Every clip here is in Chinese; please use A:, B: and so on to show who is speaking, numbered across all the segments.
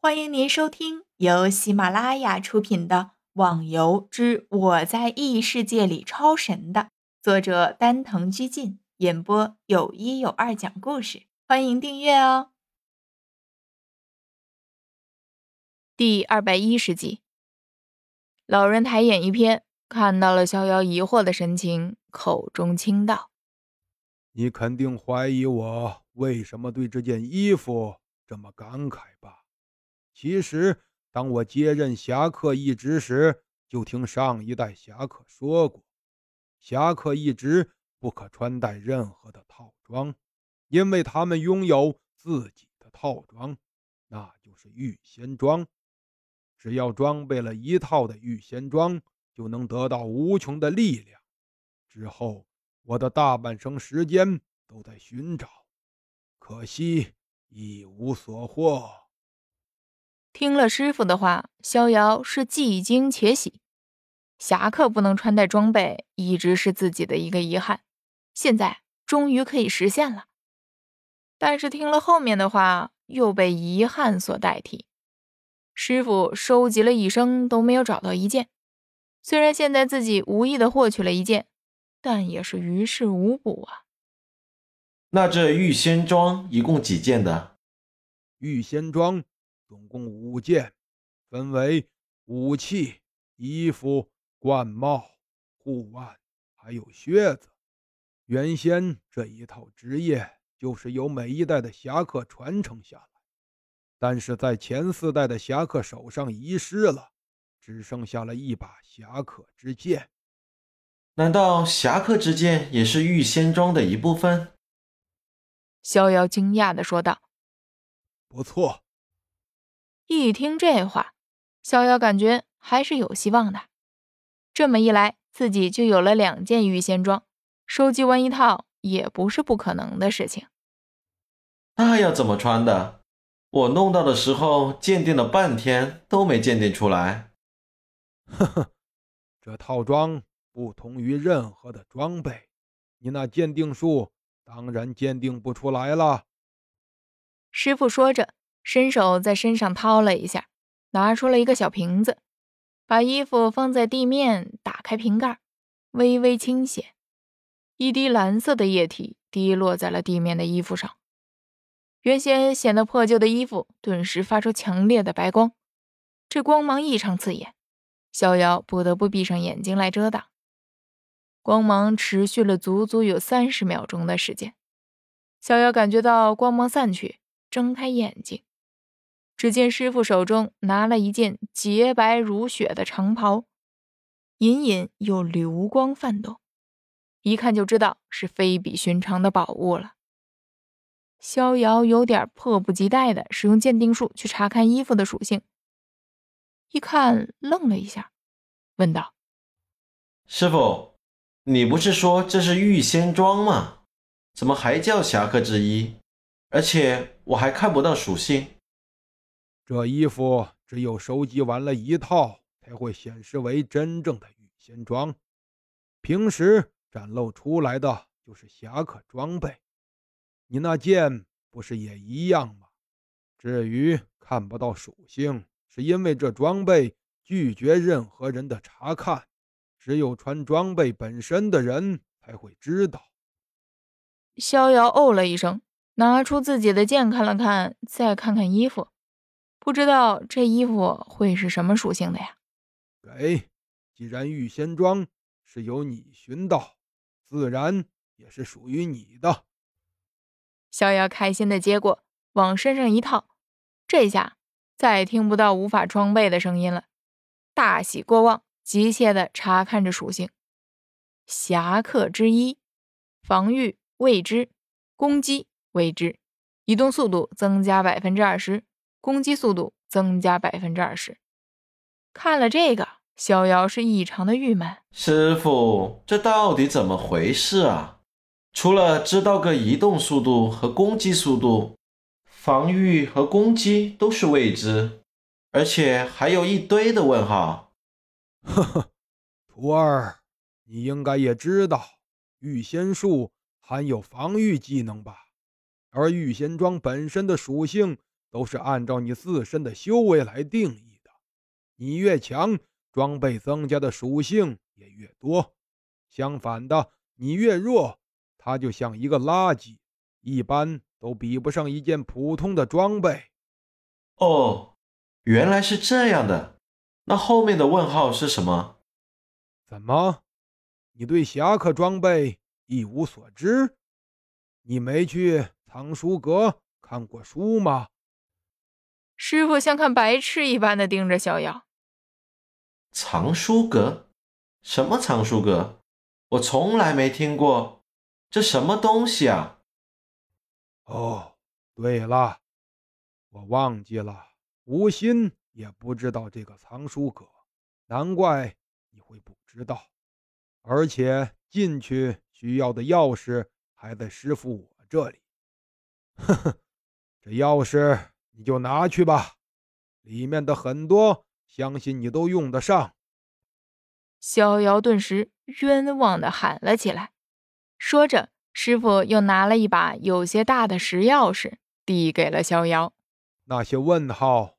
A: 欢迎您收听由喜马拉雅出品的《网游之我在异世界里超神》的作者丹藤居进演播，有一有二讲故事。欢迎订阅哦。第二百一十集，老人抬眼一瞥，看到了逍遥疑惑的神情，口中轻道：“
B: 你肯定怀疑我为什么对这件衣服这么感慨吧？”其实，当我接任侠客一职时，就听上一代侠客说过，侠客一职不可穿戴任何的套装，因为他们拥有自己的套装，那就是御仙装。只要装备了一套的御仙装，就能得到无穷的力量。之后，我的大半生时间都在寻找，可惜一无所获。
A: 听了师傅的话，逍遥是既惊且喜。侠客不能穿戴装备，一直是自己的一个遗憾，现在终于可以实现了。但是听了后面的话，又被遗憾所代替。师傅收集了一生都没有找到一件，虽然现在自己无意的获取了一件，但也是于事无补啊。
C: 那这御仙装一共几件的？
B: 御仙装。总共五件，分为武器、衣服、冠帽、护腕，还有靴子。原先这一套职业就是由每一代的侠客传承下来，但是在前四代的侠客手上遗失了，只剩下了一把侠客之剑。
C: 难道侠客之剑也是御仙装的一部分？
A: 逍遥惊讶的说道：“
B: 不错。”
A: 一听这话，逍遥感觉还是有希望的。这么一来，自己就有了两件御仙装，收集完一套也不是不可能的事情。
C: 那要怎么穿的？我弄到的时候鉴定了半天都没鉴定出来。
B: 呵 呵，这套装不同于任何的装备，你那鉴定术当然鉴定不出来了。
A: 师傅说着。伸手在身上掏了一下，拿出了一个小瓶子，把衣服放在地面，打开瓶盖，微微倾斜，一滴蓝色的液体滴落在了地面的衣服上。原先显得破旧的衣服顿时发出强烈的白光，这光芒异常刺眼，逍遥不得不闭上眼睛来遮挡。光芒持续了足足有三十秒钟的时间，逍遥感觉到光芒散去，睁开眼睛。只见师傅手中拿了一件洁白如雪的长袍，隐隐有流光泛动，一看就知道是非比寻常的宝物了。逍遥有点迫不及待的使用鉴定术去查看衣服的属性，一看愣了一下，问道：“
C: 师傅，你不是说这是御仙装吗？怎么还叫侠客之衣？而且我还看不到属性。”
B: 这衣服只有收集完了一套，才会显示为真正的御仙装。平时展露出来的就是侠客装备。你那剑不是也一样吗？至于看不到属性，是因为这装备拒绝任何人的查看，只有穿装备本身的人才会知道。
A: 逍遥哦了一声，拿出自己的剑看了看，再看看衣服。不知道这衣服会是什么属性的呀？
B: 给，既然御仙装是由你寻到，自然也是属于你的。
A: 逍遥开心的接过，往身上一套，这下再也听不到无法装备的声音了。大喜过望，急切的查看着属性：侠客之一，防御未知，攻击未知，移动速度增加百分之二十。攻击速度增加百分之二十。看了这个，逍遥是异常的郁闷。
C: 师傅，这到底怎么回事啊？除了知道个移动速度和攻击速度，防御和攻击都是未知，而且还有一堆的问号。
B: 呵呵，徒儿，你应该也知道，御仙术含有防御技能吧？而御仙装本身的属性。都是按照你自身的修为来定义的。你越强，装备增加的属性也越多；相反的，你越弱，它就像一个垃圾，一般都比不上一件普通的装备。
C: 哦，原来是这样的。那后面的问号是什么？
B: 怎么，你对侠客装备一无所知？你没去藏书阁看过书吗？
A: 师傅像看白痴一般的盯着逍遥。
C: 藏书阁？什么藏书阁？我从来没听过，这什么东西啊？
B: 哦，对了，我忘记了，无心也不知道这个藏书阁，难怪你会不知道。而且进去需要的钥匙。还在师傅我这里，呵呵，这钥匙你就拿去吧，里面的很多，相信你都用得上。
A: 逍遥顿时冤枉的喊了起来，说着，师傅又拿了一把有些大的石钥匙，递给了逍遥。
B: 那些问号，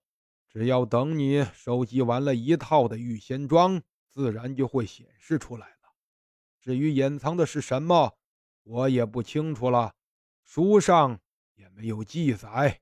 B: 只要等你收集完了一套的御仙装，自然就会显示出来了。至于隐藏的是什么？我也不清楚了，书上也没有记载。